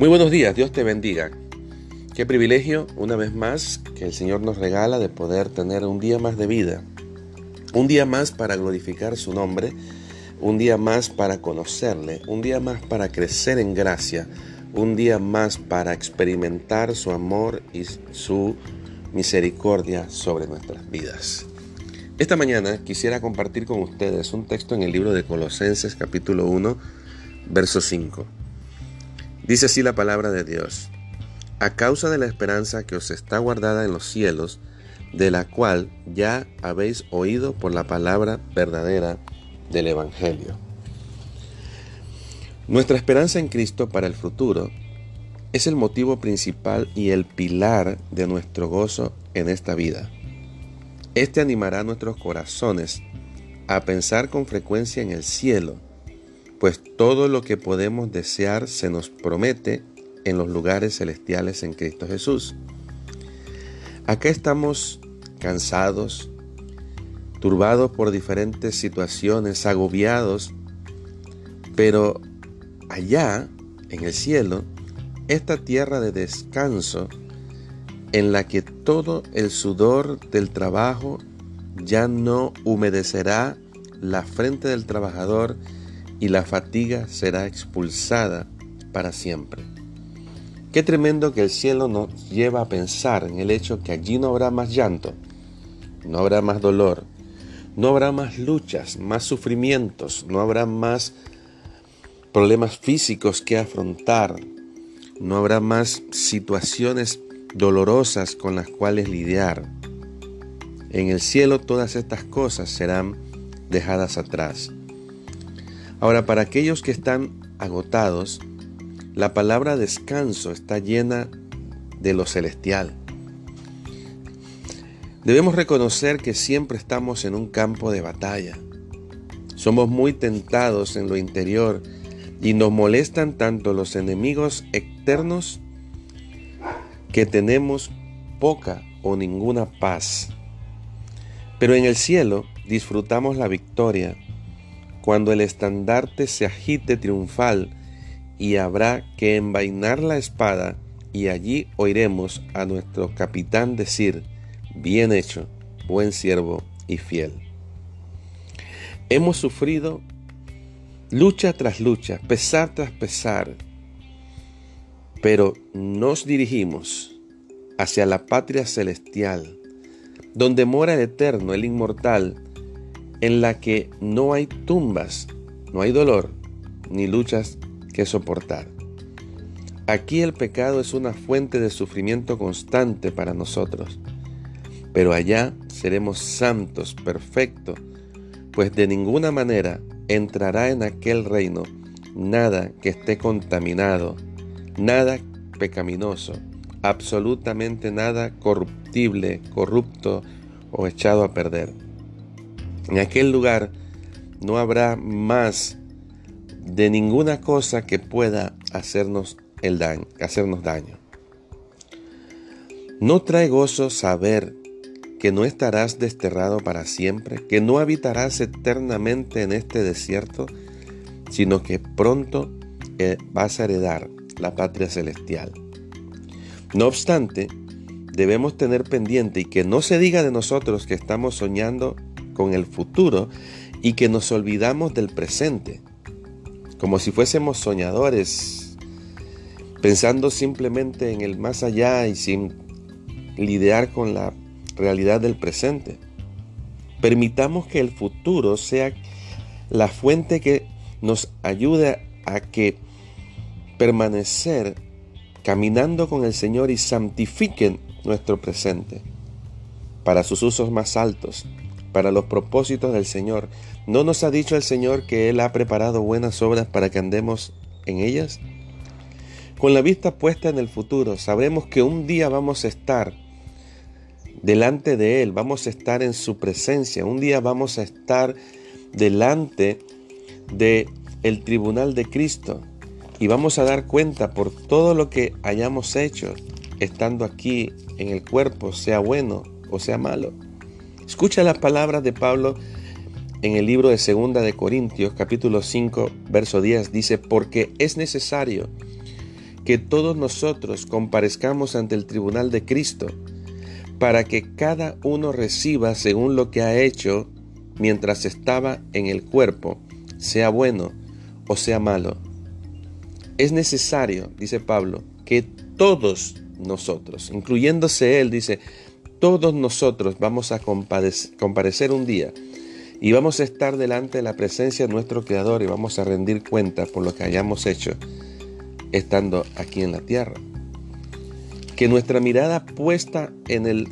Muy buenos días, Dios te bendiga. Qué privilegio, una vez más, que el Señor nos regala de poder tener un día más de vida. Un día más para glorificar su nombre, un día más para conocerle, un día más para crecer en gracia, un día más para experimentar su amor y su misericordia sobre nuestras vidas. Esta mañana quisiera compartir con ustedes un texto en el libro de Colosenses capítulo 1, verso 5. Dice así la palabra de Dios. A causa de la esperanza que os está guardada en los cielos, de la cual ya habéis oído por la palabra verdadera del Evangelio. Nuestra esperanza en Cristo para el futuro es el motivo principal y el pilar de nuestro gozo en esta vida. Este animará nuestros corazones a pensar con frecuencia en el cielo, pues todo lo que podemos desear se nos promete en los lugares celestiales en Cristo Jesús. Acá estamos cansados, turbados por diferentes situaciones, agobiados, pero allá, en el cielo, esta tierra de descanso en la que todo el sudor del trabajo ya no humedecerá la frente del trabajador y la fatiga será expulsada para siempre. Qué tremendo que el cielo nos lleva a pensar en el hecho que allí no habrá más llanto, no habrá más dolor, no habrá más luchas, más sufrimientos, no habrá más problemas físicos que afrontar, no habrá más situaciones dolorosas con las cuales lidiar. En el cielo todas estas cosas serán dejadas atrás. Ahora, para aquellos que están agotados, la palabra descanso está llena de lo celestial. Debemos reconocer que siempre estamos en un campo de batalla. Somos muy tentados en lo interior y nos molestan tanto los enemigos externos que tenemos poca o ninguna paz. Pero en el cielo disfrutamos la victoria cuando el estandarte se agite triunfal y habrá que envainar la espada y allí oiremos a nuestro capitán decir, bien hecho, buen siervo y fiel. Hemos sufrido lucha tras lucha, pesar tras pesar, pero nos dirigimos hacia la patria celestial, donde mora el eterno, el inmortal, en la que no hay tumbas, no hay dolor, ni luchas que soportar. Aquí el pecado es una fuente de sufrimiento constante para nosotros, pero allá seremos santos, perfectos, pues de ninguna manera entrará en aquel reino nada que esté contaminado, nada pecaminoso, absolutamente nada corruptible, corrupto o echado a perder. En aquel lugar no habrá más de ninguna cosa que pueda hacernos, el daño, hacernos daño. ¿No trae gozo saber que no estarás desterrado para siempre, que no habitarás eternamente en este desierto, sino que pronto eh, vas a heredar la patria celestial? No obstante, debemos tener pendiente y que no se diga de nosotros que estamos soñando con el futuro y que nos olvidamos del presente, como si fuésemos soñadores, pensando simplemente en el más allá y sin lidiar con la realidad del presente. Permitamos que el futuro sea la fuente que nos ayude a que permanecer caminando con el Señor y santifiquen nuestro presente para sus usos más altos para los propósitos del Señor. ¿No nos ha dicho el Señor que Él ha preparado buenas obras para que andemos en ellas? Con la vista puesta en el futuro, sabremos que un día vamos a estar delante de Él, vamos a estar en su presencia, un día vamos a estar delante de el tribunal de Cristo y vamos a dar cuenta por todo lo que hayamos hecho estando aquí en el cuerpo, sea bueno o sea malo. Escucha las palabras de Pablo en el libro de Segunda de Corintios, capítulo 5, verso 10. Dice, porque es necesario que todos nosotros comparezcamos ante el tribunal de Cristo, para que cada uno reciba según lo que ha hecho mientras estaba en el cuerpo, sea bueno o sea malo. Es necesario, dice Pablo, que todos nosotros, incluyéndose él, dice, todos nosotros vamos a comparecer un día y vamos a estar delante de la presencia de nuestro Creador y vamos a rendir cuenta por lo que hayamos hecho estando aquí en la tierra. Que nuestra mirada puesta en, el,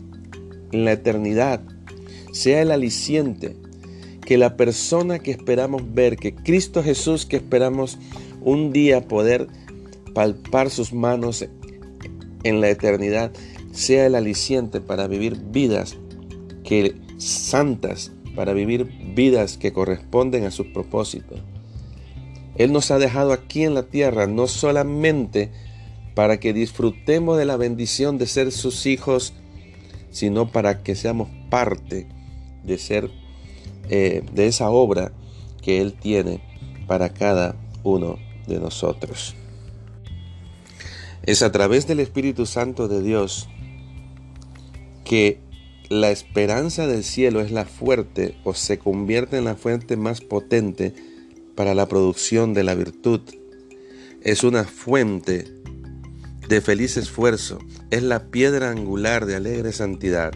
en la eternidad sea el aliciente, que la persona que esperamos ver, que Cristo Jesús que esperamos un día poder palpar sus manos en la eternidad, sea el aliciente para vivir vidas que santas, para vivir vidas que corresponden a sus propósitos. Él nos ha dejado aquí en la tierra no solamente para que disfrutemos de la bendición de ser sus hijos, sino para que seamos parte de ser eh, de esa obra que Él tiene para cada uno de nosotros. Es a través del Espíritu Santo de Dios que la esperanza del cielo es la fuerte o se convierte en la fuente más potente para la producción de la virtud. Es una fuente de feliz esfuerzo, es la piedra angular de alegre santidad.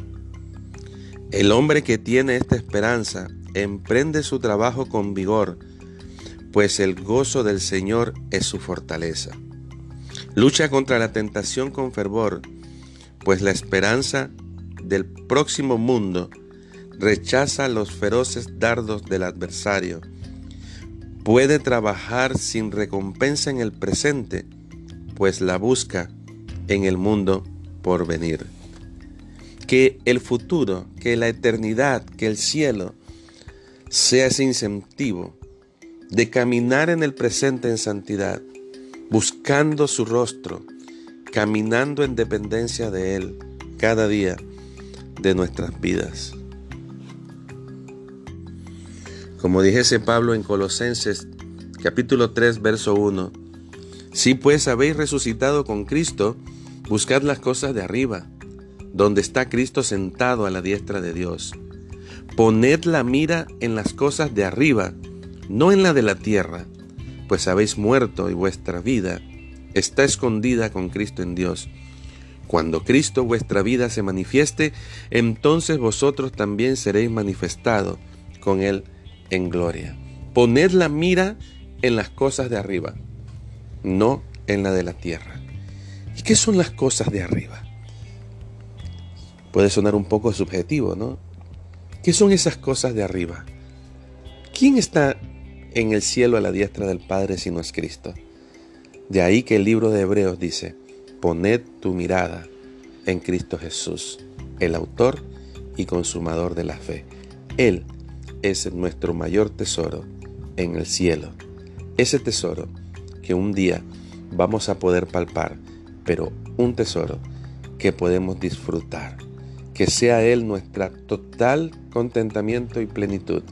El hombre que tiene esta esperanza emprende su trabajo con vigor, pues el gozo del Señor es su fortaleza. Lucha contra la tentación con fervor, pues la esperanza del próximo mundo rechaza los feroces dardos del adversario. Puede trabajar sin recompensa en el presente, pues la busca en el mundo por venir. Que el futuro, que la eternidad, que el cielo sea ese incentivo de caminar en el presente en santidad, buscando su rostro, caminando en dependencia de Él cada día de nuestras vidas. Como dijese Pablo en Colosenses capítulo 3 verso 1, si pues habéis resucitado con Cristo, buscad las cosas de arriba, donde está Cristo sentado a la diestra de Dios. Poned la mira en las cosas de arriba, no en la de la tierra, pues habéis muerto y vuestra vida está escondida con Cristo en Dios. Cuando Cristo vuestra vida se manifieste, entonces vosotros también seréis manifestados con Él en gloria. Poned la mira en las cosas de arriba, no en la de la tierra. ¿Y qué son las cosas de arriba? Puede sonar un poco subjetivo, ¿no? ¿Qué son esas cosas de arriba? ¿Quién está en el cielo a la diestra del Padre si no es Cristo? De ahí que el libro de Hebreos dice, Poned tu mirada en Cristo Jesús, el autor y consumador de la fe. Él es nuestro mayor tesoro en el cielo. Ese tesoro que un día vamos a poder palpar, pero un tesoro que podemos disfrutar. Que sea Él nuestra total contentamiento y plenitud.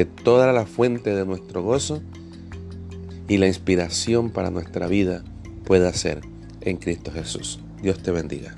Que toda la fuente de nuestro gozo y la inspiración para nuestra vida pueda ser en Cristo Jesús. Dios te bendiga.